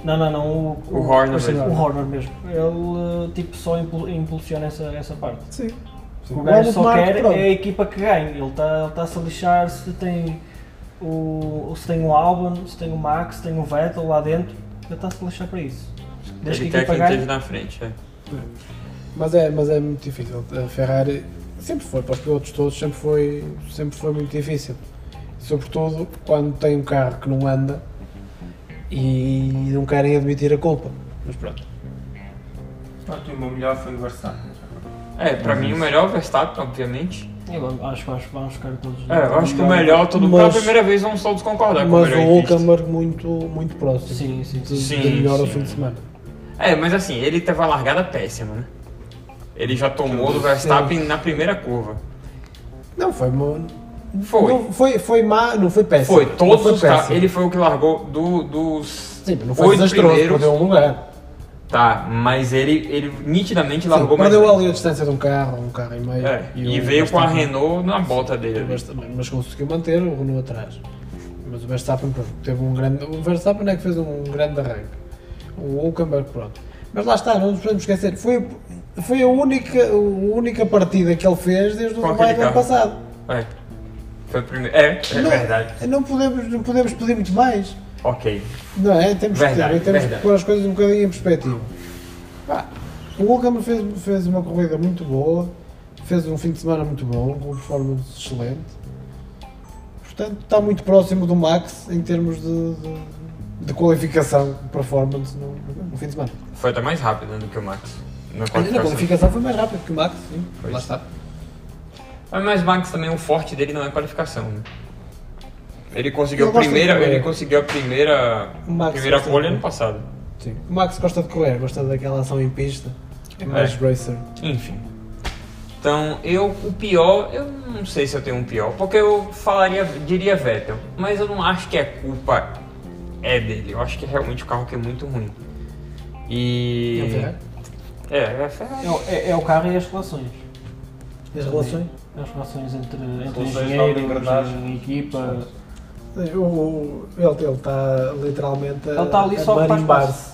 Não, não, não. O, O Horner Christian mesmo. O Horner mesmo. Ele eh, tipo, só impul- impulsiona essa, essa parte. Sim. Sim. O gajo só quer pronto. é a equipa que ganha. Ele está ele tá -se a lixar se tem o, se tem o Albon, se tem o Max, se tem o Vettel lá dentro. Ele está-se a lixar para isso. Desde ele que a equipa esteja ganhe. na frente. É. Mas é, mas é muito difícil. A Ferrari sempre foi, para os pilotos todos, sempre foi, sempre foi muito difícil. Sobretudo quando tem um carro que não anda e não querem admitir a culpa. Mas pronto. Pronto, e o meu melhor foi o Verstappen. É, pra mim o melhor é o Verstappen, obviamente. Eu acho que vamos, ficar todos. É, eu acho que o melhor, todo Mas- pela primeira vez vamos todos concordar com o Mas melhor o em pista. Hulkenberg muito, muito próximo. Sim, sim, sim. Sim, melhor ao sim. fim de semana. É, mas assim, ele teve uma largada péssima, né? Ele já tomou do Verstappen na primeira curva. Não, foi uma, Foi. Não, foi, foi má, não foi péssimo. Foi, todos foi os carros. péssimo. Ele foi o que largou do, dos Sim, não foi oito desastroso, primeiros. perdeu um lugar. Tá, mas ele, ele nitidamente Sim, largou mais perdeu bem. ali a distância de um carro, um carro e meio. É, e, o veio com a Renault na bota dele. Mas conseguiu manter o Renault atrás. Mas o Verstappen pronto, teve um grande. O Verstappen é que fez um grande arranque. O Hulkenberg, pronto. Mas lá está, não nos podemos esquecer. Foi, foi a, única, a única partida que ele fez desde o Dubai do ano passado. É. Foi o primeiro. É, é Não- verdade. Não podemos, não podemos pedir muito mais. Ok. Não é? Temos, Verdade, que, ter, temos que pôr as coisas um bocadinho em perspectiva. Pá, o Hulkenberg fez, fez uma corrida muito boa, fez um fim de semana muito bom, com performance excelente. Portanto, está muito próximo do Max em termos de, de, de qualificação, performance no, no fim de semana. Foi até mais rápido do que o Max. Na Na qualificação. qualificação foi mais rápido que o Max, sim. Pois. Lá está. Mas mais Max também, o forte dele não é qualificação, né? Ele conseguiu a primeira, ele conseguiu a primeira, primeira pole ano passado. Sim. O Max gosta de correr, gosta daquela ação em pista. É mais racer. Enfim. Então, eu, o pior, eu não sei se eu tenho um pior, porque eu falaria, diria Vettel, mas eu não acho que a culpa é dele, eu acho que realmente o carro que é muito ruim. E. É? É, é Ferrari. É, o- é- é o carro e as relações. As relações? As relações entre, entre engrenagem. e equipa. O- o- Ele está literalmente a, Ele está ali a só para marimbar-se.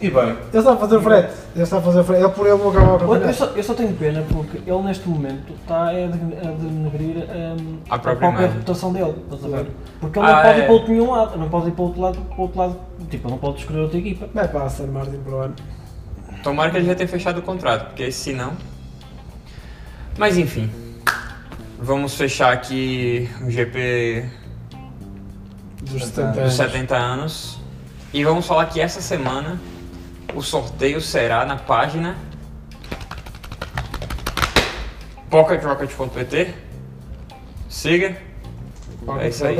E bem, Ele está a fazer frete. Ele está a fazer frete. Ele por ele não acaba o Eu só, eu só tenho pena porque ele neste momento está a de- a denegrir hum, A a própria reputação dele. Estás a ver? Porque ele Ah, não pode é. ir para outro nenhum lado, não pode ir para outro lado, para outro lado, tipo, ele não pode escolher outra equipa. Vai para a Aston Martin para o ano. Tomara que ele já tenha fechado o contrato, porque se não. Mas enfim. Vamos fechar aqui o GP Dos 70 dos anos. 70 anos. E vamos falar que essa semana o sorteio será na página pocketrocket.pt. Siga. É isso aí.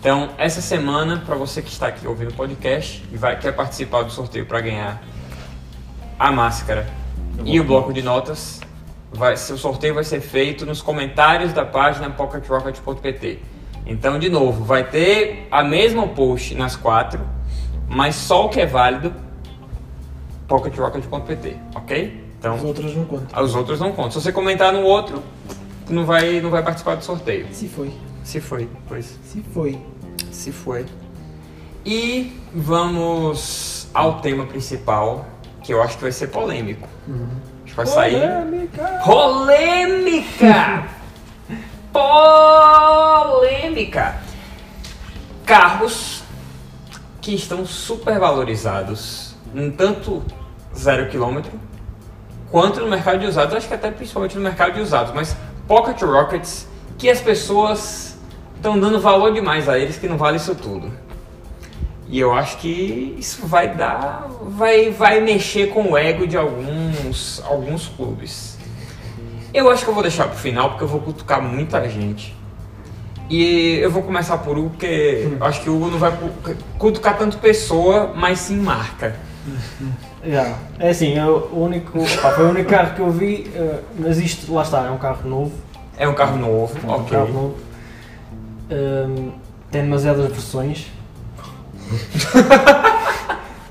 Então, essa semana, para você que está aqui ouvindo o podcast e vai, quer participar do sorteio para ganhar a máscara e o bloco de notas, vai, seu sorteio vai ser feito nos comentários da página pocketrocket.pt. Então, de novo, vai ter a mesma post nas quatro, mas só o que é válido pocketrocket.pt, ok? Então, As outras não contam. os outros não contam. Se você comentar no outro, não vai, não vai participar do sorteio. Se foi. Se foi, pois. Se foi. Se foi. E vamos ao tema principal, que eu acho que vai ser polêmico. Acho que vai sair. Polêmica! Polêmica! Carros que estão super valorizados, um tanto zero quilômetro, quanto no mercado de usados, acho que até principalmente no mercado de usados, mas pocket rockets que as pessoas estão dando valor demais a eles que não vale isso tudo. E eu acho que isso vai dar, vai, vai mexer com o ego de alguns, alguns clubes. Eu acho que eu vou deixar pro final porque eu vou cutucar muita gente. E eu vou começar por Hugo, porque eu acho que o Hugo não vai cu- cutucar tanto pessoa, mas sim marca. Yeah. É assim, eu, o único, pá, foi o único carro que eu vi, eh, mas isto, lá está, é um carro novo. É um carro novo, É um ok. carro novo. Hum, tem demasiadas versões.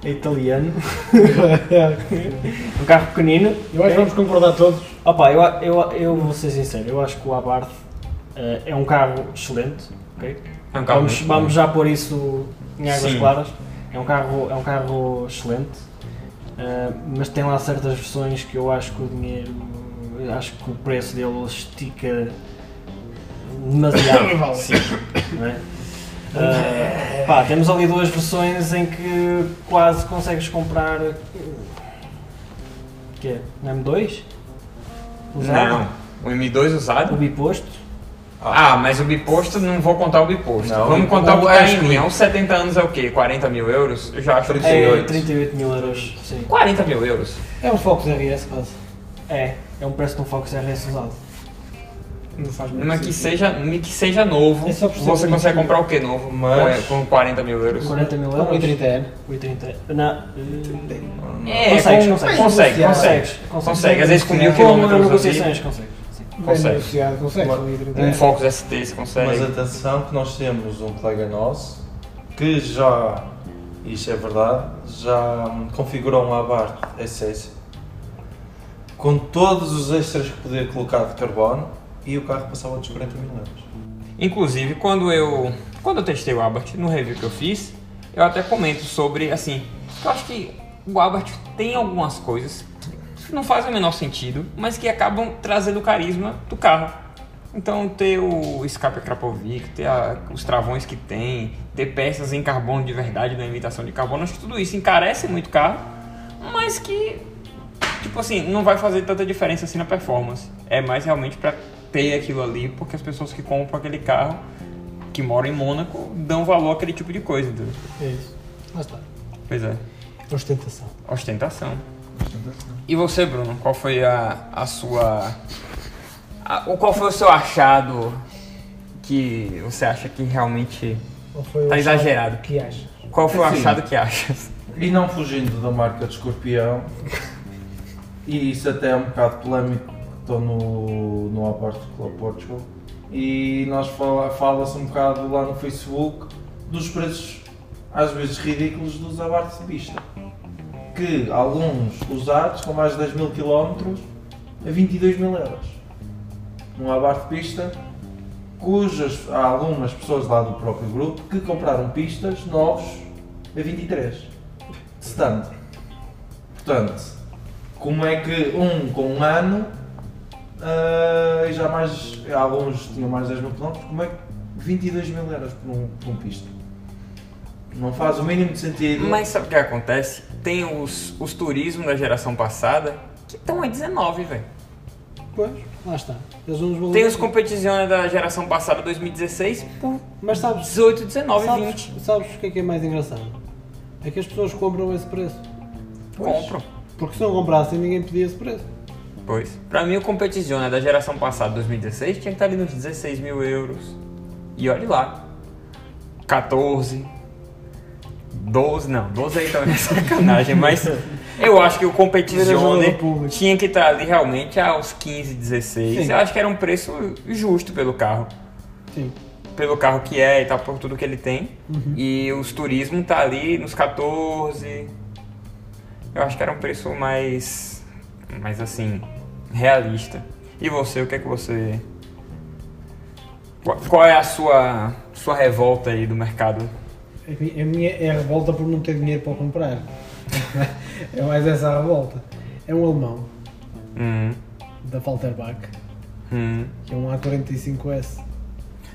é italiano. um carro pequenino. Eu acho que vamos concordar todos. Opa, eu, eu, eu vou ser sincero, eu acho que o Abarth eh, é um carro excelente. ok? É um carro Vamos, vamos já pôr isso em águas Sim. claras. É um carro, é um carro excelente, eh, mas tem lá certas versões que eu acho que o dinheiro, acho que o preço dele estica demasiado. Sim. não é? Eh, pá, temos ali duas versões em que quase consegues comprar. eh, que é? Um M2? Não, o M2 usado? O biposto? Ah, mas o biposto, não vou contar o biposto. Não, Vamos o- contar o que o tá em linha. Uns 70 anos é o quê? 40 mil euros? Eu já acho que É 38. 38 mil euros, sim. 40 mil euros. É um Focus RS quase. É, é um preço de um Focus RS usado. Não faz muito Mas que sentido. seja, que seja novo, É só por ser você bonito. consegue comprar o que novo? Mas- Com, com 40 mil euros. 40 mil Com euros. 30 anos. 30. Não. eh, É, Consegues, com- consegues. consegue, consegue. Consegues. Consegue, às vezes com mil Com quilômetros negociações, consegues. sim. Bem Consegue. negociado, consegue. Uma- 30 Um anos. Focus ST você consegue. Mas atenção que nós temos um colega nosso que já, isto é verdade, já configurou um Abarth S6 com todos os extras que podia colocar de carbono e o carro passava dos 40 mil euros. Inclusive, quando eu, quando eu testei o Abarth, no review que eu fiz, eu até comento sobre, assim, eu acho que o Abarth tem algumas coisas que não fazem o menor sentido, mas que acabam trazendo o carisma do carro. Então, ter o escape Krapovic, ter a- os travões que tem, ter peças em carbono de verdade, na imitação de carbono, acho que tudo isso encarece muito o carro, mas que tipo assim, não vai fazer tanta diferença assim na performance. É mais realmente pra ter aquilo ali, porque as pessoas que compram aquele carro, que moram em Mônaco, dão valor àquele tipo de coisa, entendeu? É isso. Lá está. Pois é. Ostentação. Ostentação. E você, Bruno, qual foi a, a sua. a- o qual foi o seu achado que você acha que realmente o tá achado exagerado? que achas? Qual foi o Assim. achado que achas? E não fugindo da marca de escorpião, e isso até é um bocado polémico, estou no, no Apart Club Portugal, e nós fala- fala-se um bocado lá no Facebook dos preços às vezes ridículos dos abartes de pista. Que alguns usados com mais de 10 mil km a 22 mil euros. Num abarte de pista cujas há algumas pessoas lá do próprio grupo que compraram pistas novos a 23 de stand. Portanto, como é que um com um ano ah, e já mais alguns tinham mais de 10 mil km, como é que 22 mil euros por um, por um pista? Não faz o mínimo de sentido. Mas sabe o que acontece? Tem os, os turismos da geração passada que estão a 19, velho. Pois, lá está. Tem os competições da geração passada 2016 por Mas sabes, 18, 19, sabes, 20. sabes o que é que é mais engraçado? É que as pessoas compram esse preço. Compram. Porque se não comprassem, ninguém pedia esse preço. Pois. Pra mim, o Competizione da geração passada, 2016, tinha que estar ali nos 16 mil euros. E olhe lá. 14. 12, não, 12 aí também é sacanagem, mas eu acho que o Competizione tinha que estar ali realmente aos 15, 16. Sim. Eu acho que era um preço justo pelo carro. Sim. Pelo carro que é e tal, por tudo que ele tem. Uhum. E os turismo tá ali nos 14. Eu acho que era um preço mais. Mais assim. realista. E você, o que é que você. Qual- é a sua, sua revolta aí do mercado? A mi- a minha é a revolta por não ter dinheiro para comprar. é mais essa a revolta. É um alemão, Hum, da Falterbach, hum. que é um A45S.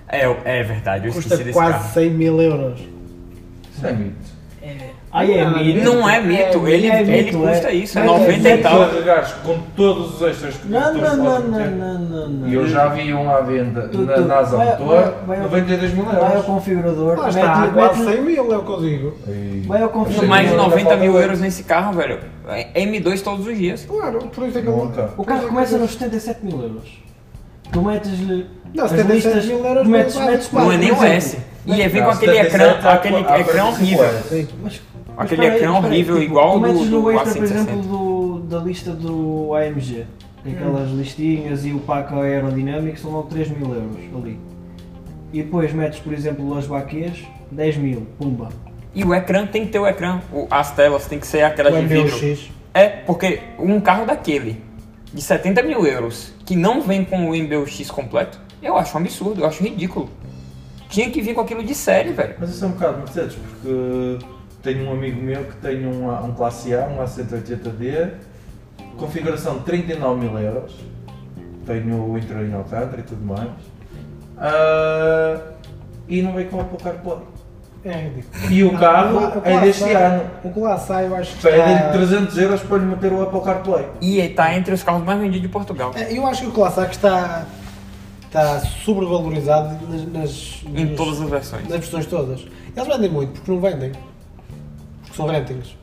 É, é verdade, eu Custa esqueci desse quase carro. 100 mil euros. Isso é mito. Aí é mito. Não é mito, É, ele, é ele mito, custa é. isso, é É, 90 é e tal. com todos os extras que Não, tu não, não, não, não, não, não. E eu já vi um à venda Tu- na NASA vai- Motor, vai- vai ao- 92 mil Vai ao euros. configurador, Lá está, mete, quase mete, 100 mil é o que eu digo. E- vai ao configurador. Mais de Ainda 90 falta mil euros nesse carro, velho. É M2 todos os dias. Claro, por isso é que eu Nunca. O carro começa nos 77 mil euros. Tu metes-lhe. Não, as 77 listas, mil euros metes, não é metes quase Não é nem o S. E é vem com aquele 77 ecrã, aquele 45 horrível. Mas, Aquele aí, ecrã horrível, tipo, igual tu do- metes do no extra, por 460. exemplo, do, da lista do AMG. Aquelas listinhas e o pack aerodinâmico são logo 3 mil euros ali. E depois metes, por exemplo, as baquês, 10 mil, pumba. E o ecrã tem que ter o ecrã. O- as telas tem que ser aquelas O de vidro. MBUX. É, porque um carro daquele, de 70 mil euros, que não vem com o MBUX completo, eu acho um absurdo, eu acho ridículo. Tinha que vir com aquilo de série, velho. Mas isso é um bocado Mercedes, porque tenho um amigo meu que tem um, A- um Classe A, um A180D, configuração de 39 mil euros, tenho o interior em Alcântara e tudo mais, Ah, e não vem com o Apple CarPlay. É ridículo. E o carro O que é deste sai- ano. O lá sai, eu acho que Pedem-lhe está... 300 euros para lhe meter o Apple CarPlay. E está entre os carros mais vendidos de Portugal. É, Eu acho que o Classic está, está sobrevalorizado nas, nas, Em todas as versões. nas versões todas. Eles vendem muito porque não vendem. São rentings.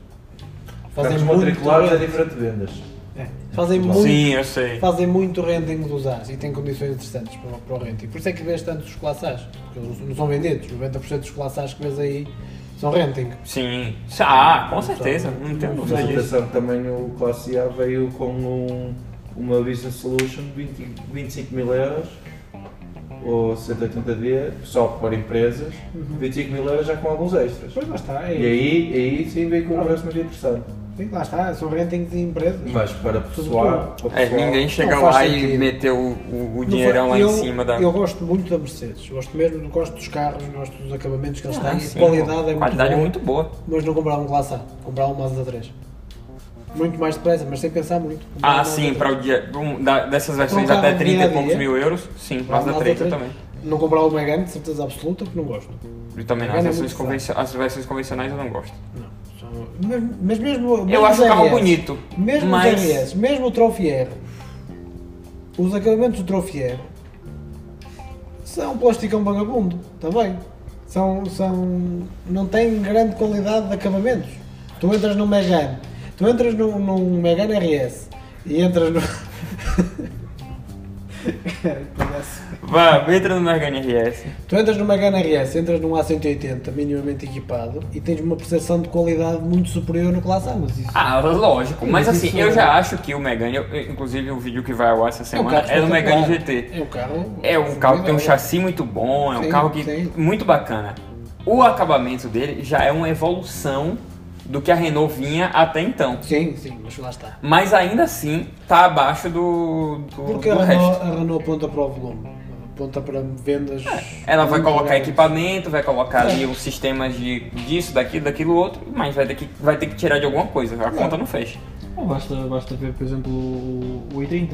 Carros muito matriculados é diferente de vendas. É. Fazem Sim, muito, Sim, eu sei. fazem muito renting dos As e têm condições interessantes para, o- para o renting. Por isso é que vês tantos classas, porque eles não são vendidos. 90% dos classas que vês aí são renting. Sim. Ah, com certeza. Não tenho A dúvida disso. apresentação também o Classe A veio com um- uma Business Solution de 20 25 mil euros, ou 180D, só para empresas, 25 mil euros já com alguns extras. Depois lá está. É, E aí, aí sim veio com um preço muito interessante. sim, lá está, são rentings de empresas. Mas para pessoal, para É, pessoal ninguém chega lá e sentido. meteu o, o, dinheirão lá foi- em eu, cima da. Eu gosto muito da Mercedes, gosto mesmo, gosto dos carros, gosto dos acabamentos que eles Ah, têm, sim, a qualidade é muito qualidade boa, é muito boa. mas não comprava um Classe A, comprava um Mazda 3. Muito mais depressa, mas sem pensar muito. Ah, sim, 3. para o dia. um, da- dessas versões até carro 30 e poucos mil euros, sim, Comprava Mazda um 3 eu Mazda também. Não comprava o Megane, de certeza absoluta, porque não gosto. E também as é versões, muito convencio- as versões convencionais eu não gosto. Não, Mas, mas mesmo. mesmo Eu acho o carro bonito. Mesmo mas... os RS, mesmo o Trophy os acabamentos do Trophy são plasticão vagabundo também. São, são, não têm grande qualidade de acabamentos. Tu entras num Megane, tu entras num, num Megane RS e entras no. Vá, entra no Megane RS. Tu entras no Megane RS, entras num A180 minimamente equipado e tens uma percepção de qualidade muito superior no Classe A, mas isso Ah, lógico. Mas Mas assim, isso eu é- já acho que o Megane, eu- inclusive o vídeo que vai ao ar essa é um semana carro é do Megane espetacular. GT. É um carro. É um carro que tem um chassi muito bom, é um Sim, carro que sim. muito bacana. O acabamento dele já é uma evolução do que a Renault vinha até então. Sim, sim, mas lá está. Mas ainda assim tá abaixo do, do, Porque do a resto. Renault, a Renault aponta para o volume, aponta para vendas. Ela vai colocar grandes. equipamento, vai colocar ali É. os sistemas de disso, daquilo, daquilo outro, mas vai ter que, vai ter que tirar de alguma coisa. A conta não fecha. Basta, basta ver, por exemplo, o, o i30.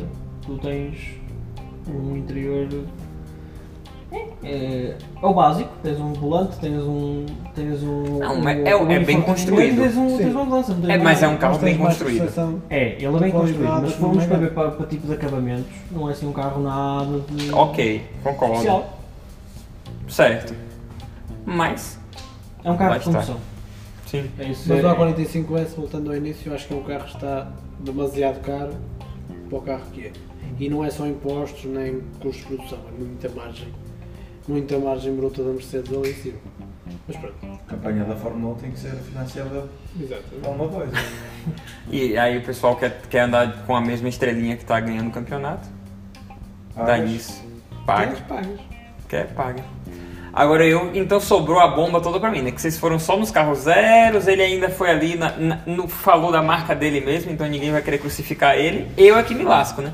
Tu tens um interior. É, é o básico, tens um volante, tens um. Tens um. Não, um, é- é- um é bem construído. Tens, um, tens uma mudança, É, mas é um carro bem construído. É, ele é bem construído, mas se formos no para ver para, para tipo de acabamentos, não é assim um carro nada de. Ok, concordo. especial. Certo. Mas, É um carro de está. condução. sim. É isso. Mas é, o A45S, voltando ao início, eu acho que é um carro que está demasiado caro para o carro que é. E não é só impostos nem custos de produção, é muita margem. Muita margem bruta da Mercedes ali em cima. Mas pronto. A campanha da Fórmula 1 tem que ser financiada Exato. por uma coisa. E aí o pessoal quer, quer andar com a mesma estrelinha que tá ganhando o campeonato. Ah, Dá nisso. Paga. Pagas. Quer, paga. Agora eu, então sobrou a bomba toda pra mim, né? Que vocês foram só nos carros zeros, ele ainda foi ali, na, na- no, falou da marca dele mesmo, então ninguém vai querer crucificar ele. Eu é que me lasco, né?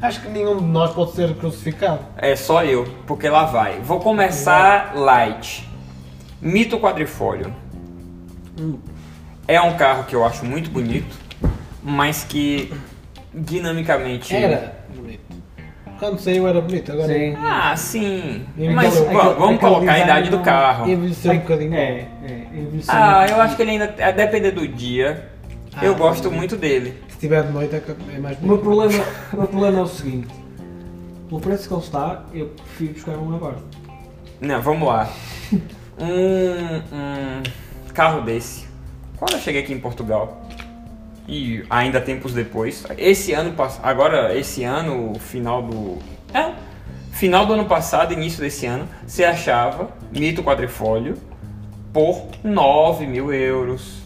Acho que nenhum de nós pode ser crucificado. É só eu, porque lá vai. Vou começar light. Mito quadrifólio. É um carro que eu acho muito bonito, mas que dinamicamente. Era bonito. Quando saiu era bonito, agora Sim. Ah, sim. Mas aquele- va- vamos aquele colocar a idade do carro. envelheceu um bocadinho. É, é, envelheceu Ah, eu acho que ele ainda, a depender do dia, eu Ah, gosto sim. muito dele. Se tiver de noite é que é mais O meu, bonito. problema, o meu problema é o seguinte: pelo preço que ele está, eu prefiro buscar um agora. Não, vamos lá. Um, um carro desse. Quando eu cheguei aqui em Portugal, e ainda tempos depois, esse ano, pass- agora esse ano, final do. É, final do ano passado, início desse ano, você achava mito quadrifólio por 9 mil euros,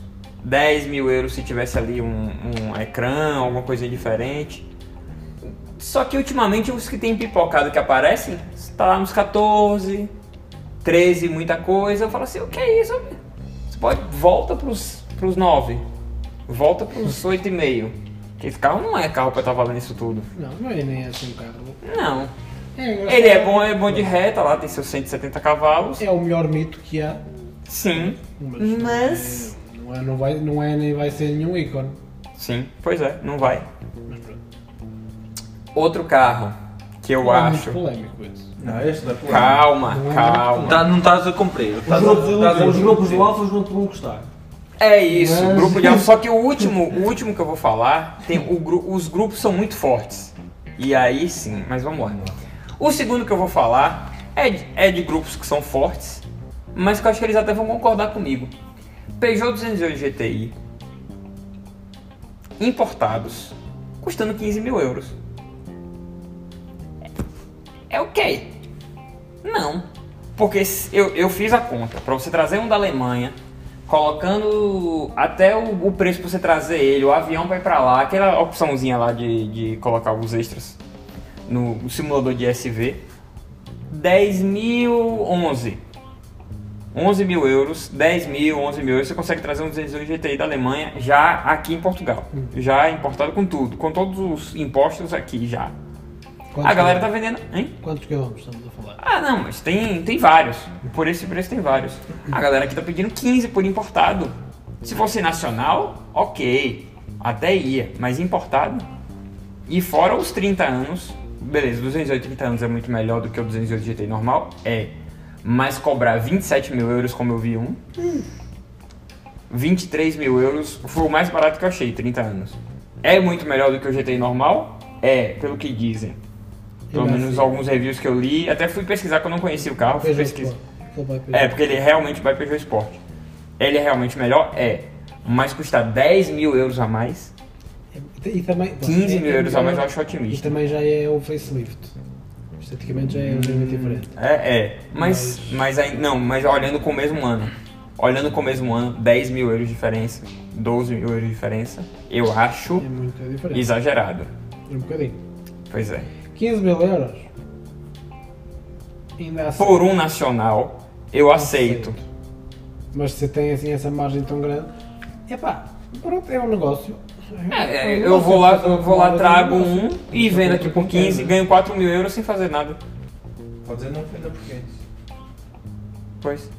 10 mil euros se tivesse ali um, um ecrã, alguma coisa diferente. Só que ultimamente os que tem pipocado que aparecem, está lá nos 14, 13, muita coisa. Eu falo assim, o que é isso? Você pode, volta pros, pros 9, volta pros 8,5. Que esse carro não é carro pra estar valendo isso tudo. Não, não é nem assim um carro. Não. É, Ele é bom, é bom de reta, lá tem seus 170 cavalos. É o melhor mito que há. Sim. Mas, Mas- Não, é, não, vai, não é nem vai ser nenhum ícone. Sim, pois é, não vai. Mas pronto. Outro carro que eu Não é acho. muito polémico isso. Não, este não é polémico. Calma, Não é calma. Tá- não estás a cumprir. A, grupos- Os grupos do discutir. Alfa vão vão gostar. É isso, Mas- grupo de alfa. Só que o último, o último que eu vou falar, tem o os grupos são muito fortes. E aí sim, mas vamos lá. O segundo que eu vou falar é de, é de grupos que são fortes, mas que eu acho que eles até vão concordar comigo. Peugeot 208 GTI, importados, custando 15 mil euros. É ok? Não. Porque eu, eu fiz a conta. Para você trazer um da Alemanha, colocando até o, o preço para você trazer ele, o avião vai para lá, aquela opçãozinha lá de, de colocar os extras no, simulador de SV, 10 mil, 11. 11 mil euros, 10 mil, 11 mil euros, você consegue trazer um 208 GTI da Alemanha já aqui em Portugal. Já importado com tudo, com todos os impostos aqui já. Quantos A galera tá vendendo. Hein? Quantos quilómetros estamos a falar? Ah, não, mas tem, tem vários. Por esse preço tem vários. A galera aqui tá pedindo 15 por importado. Se fosse nacional, ok. Até ia. Mas importado. E fora os 30 anos. Beleza, 208 30 anos é muito melhor do que o 208 GT normal? É. Mas cobrar 27 mil euros como eu vi um. 23 mil euros foi o mais barato que eu achei, 30 anos. É muito melhor do que o GTI normal? É, pelo que dizem. Pelo menos alguns reviews que eu li. Até fui pesquisar que eu não conhecia o carro. Fui pesquisar. É, porque ele realmente vai Peugeot Sport. Ele é realmente melhor? É. Mas custa 10 mil euros a mais, E também, 15 mil euros a mais eu é- acho E otimista. também já é o facelift. Esteticamente já é levemente diferente. É, é. Mas, mas aí, não, mas olhando com o mesmo ano. Olhando com o mesmo ano, 10 mil euros de diferença, 12 mil euros de diferença, eu acho É muito diferente. exagerado. Um bocadinho. Pois é. 15 mil euros. Ainda assim. Por um nacional, eu aceito. Mas se tem assim essa margem tão grande, epá, pronto, é um negócio. É, um eu vou lá, eu vou lá, trago um e vendo aqui por quem 15, quer. ganho 4 mil euros sem fazer nada. Pode dizer não venda por 15. Pois.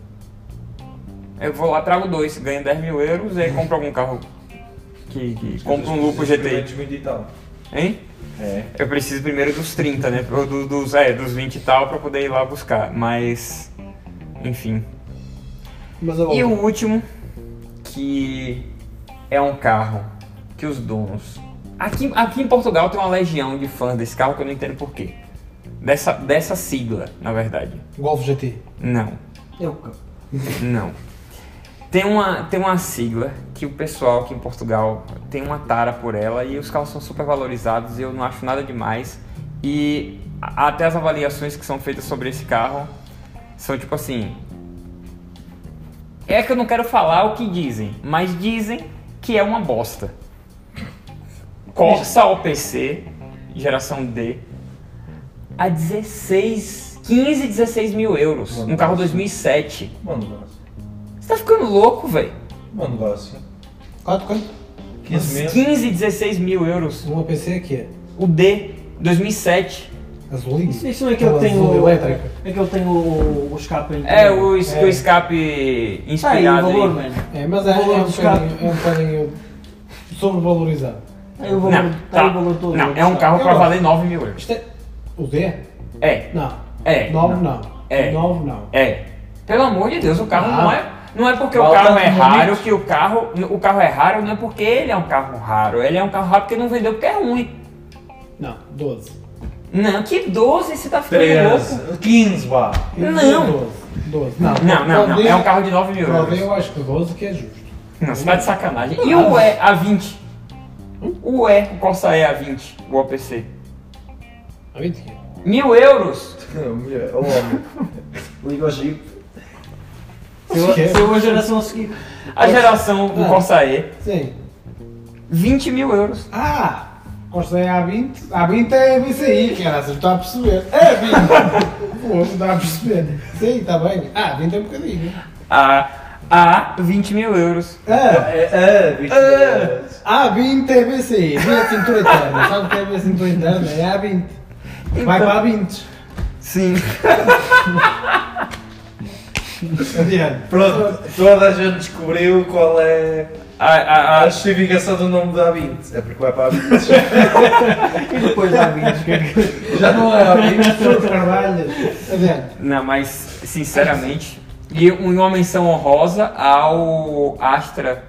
Eu vou lá, trago dois, ganho 10 mil euros e aí compro algum carro que, que compra um Lupo GTI. 20 e tal. Hein? É. Eu preciso primeiro dos 30, né? Do- dos, é, dos 20 e tal pra poder ir lá buscar. Mas. Enfim. Mas a E o último, que é um carro que os donos. Aqui, aqui em Portugal tem uma legião de fãs desse carro que eu não entendo porquê. Dessa, dessa sigla, na verdade. Golf GT. Não, Eu, não. Tem uma, tem uma sigla que o pessoal aqui em Portugal tem uma tara por ela e os carros são super valorizados e eu não acho nada demais. E até as avaliações que são feitas sobre esse carro são tipo assim. É que eu não quero falar o que dizem, mas dizem que é uma bosta. Corsa OPC, geração D, a 16, 15, 16 mil euros. Um carro 2007. Bom negócio. Você tá ficando louco, velho. Bom negócio. Quanto, quanto? 15 mil. 15, 16 mil euros. Um APC que é O D, 2007. azulinho. Isso, isso não é aquele que tem Aquela o. azul elétrica. É aquele que tem o, o escape É o, es- É. o escape Está aí o inspirado valor, em... mano. É, mas é, é, um do escape. é um bocadinho sobrevalorizado. Está aí o valor, Não, está aí o tá. valor todo. Não, do é um carro pra Eu- valer 9 mil euros. É. O D? É, Não. é. 9 não. É. 9 não. É. Pelo amor de Deus, o carro Ah. não é. Não é porque o Falta carro é raro que o carro. O carro é raro, não é porque ele é um carro raro. Ele é um carro raro porque não vendeu porque é ruim. Não, 12. Não, que 12 você tá ficando louco. 13. 15, vá. Não. digo 12. 12. Não, Não, não, não. É um carro de 9 mil euros. eu acho que 12 que é justo. Não, você tá de sacanagem. E o E A20? O E, o Corsa E A20, o OPC. A 20 que é? Mil euros? Mulher, o homem. Liga ao Jeep. É. Saiu a geração a seguir. A geração do Ah. Corsa E, Sim. 20 mil euros. Ah! Corsa é A20. A20 é BCI, cara. Você está a perceber. É 20. Pô, você está a perceber. Sim, está bem. Ah, 20 é um bocadinho. A, a 20 mil euros. Ah! É, é, bicho. A20 é BCI. Via cintura interna. Sabe o que é a cintura interna? É A20. Vai para A20. Sim. Adiante. Pronto, toda a gente descobriu qual é A, a, a a, justificação do nome da A20. É porque vai para a A20. E depois dá 20. que é que- Já não é a A20. Sou de. Adiante. não, mas sinceramente. E uma menção honrosa ao Astra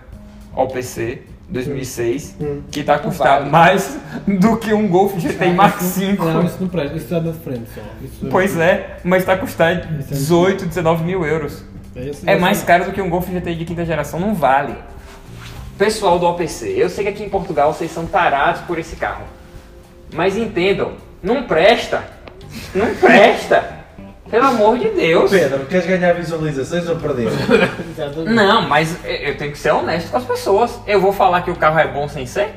OPC 2006, Hum. que tá custando mais do que um Golf GTI Mark V. Não, isso não presta. Isso anda de frente só. Isso Pois é, mas tá é 18, 19 mil euros. Esse- É esse- mais caro do que um Golf GTI de quinta geração, não vale. Pessoal do OPC, eu sei que aqui em Portugal vocês são tarados por esse carro. Mas entendam, não presta. Não presta. Pelo amor de Deus. Pedro, queres ganhar visualizações ou perder? Não, mas eu tenho que ser honesto com as pessoas. Eu vou falar que o carro é bom sem ser?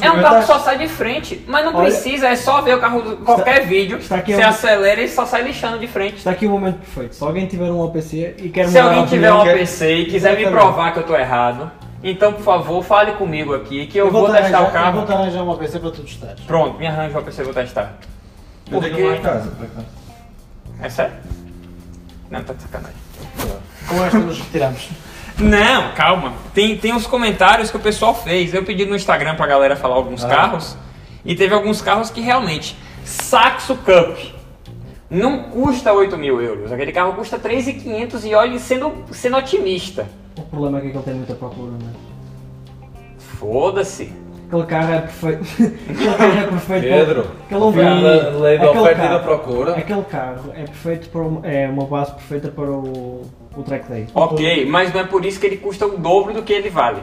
É um carro que só sai de frente, mas não Olha- precisa, é só ver o carro, qualquer vídeo, está aqui você um- acelera e só sai lixando de frente. Está aqui o momento perfeito. Se alguém tiver um OPC e quer Se alguém tiver um quer- APC e quiser me provar que eu tô errado, então por favor fale comigo aqui que eu, vou vou te testar o arranjar- Eu vou carro. arranjar uma PC para tu testares. Pronto, me arranja o APC, eu vou testar. Eu tenho um lá em Porque. casa, por acaso. É sério? Não, tá de sacanagem. Com esta nos retiramos. Não, calma. Tem, tem os comentários que o pessoal fez. Eu pedi no Instagram pra galera falar alguns Ah. carros. E teve alguns carros que realmente. Saxo Cup. Não custa 8 mil euros. Aquele carro custa 3.500 e olhe sendo, sendo otimista. O problema é que ele tem muita procura, não é? Foda-se. Aquele carro é perfeito. Aquele carro é perfeito Pedro, para. Aquele, a lei da aquele oferta e da carro- procura. aquele carro é perfeito para uma, é uma base perfeita para o, o track day. Ok, mas não é por isso que ele custa o dobro do que ele vale.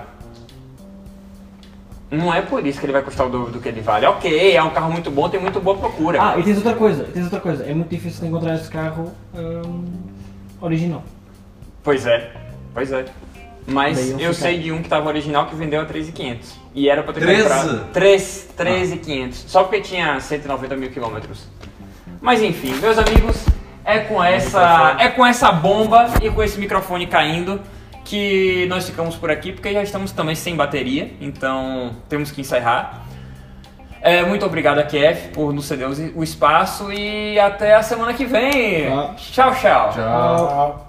Não é por isso que ele vai custar o dobro do que ele vale. Ok, é um carro muito bom, tem muito boa procura. Ah, e tens outra coisa, tens outra coisa. É muito difícil de encontrar esse carro hum, original. Pois é, pois é. Mas eu sei de um que tava original que vendeu a 13,500. E era pra ter 13? comprado. 3, 13,500. Só porque tinha 190 mil quilômetros. Mas enfim, meus amigos, é com essa, é com essa bomba e com esse microfone caindo que nós ficamos por aqui, porque já estamos também sem bateria, então temos que encerrar. É, muito obrigado a KF por nos ceder o espaço e até a semana que vem. Tchau, tchau. Tchau. Tchau.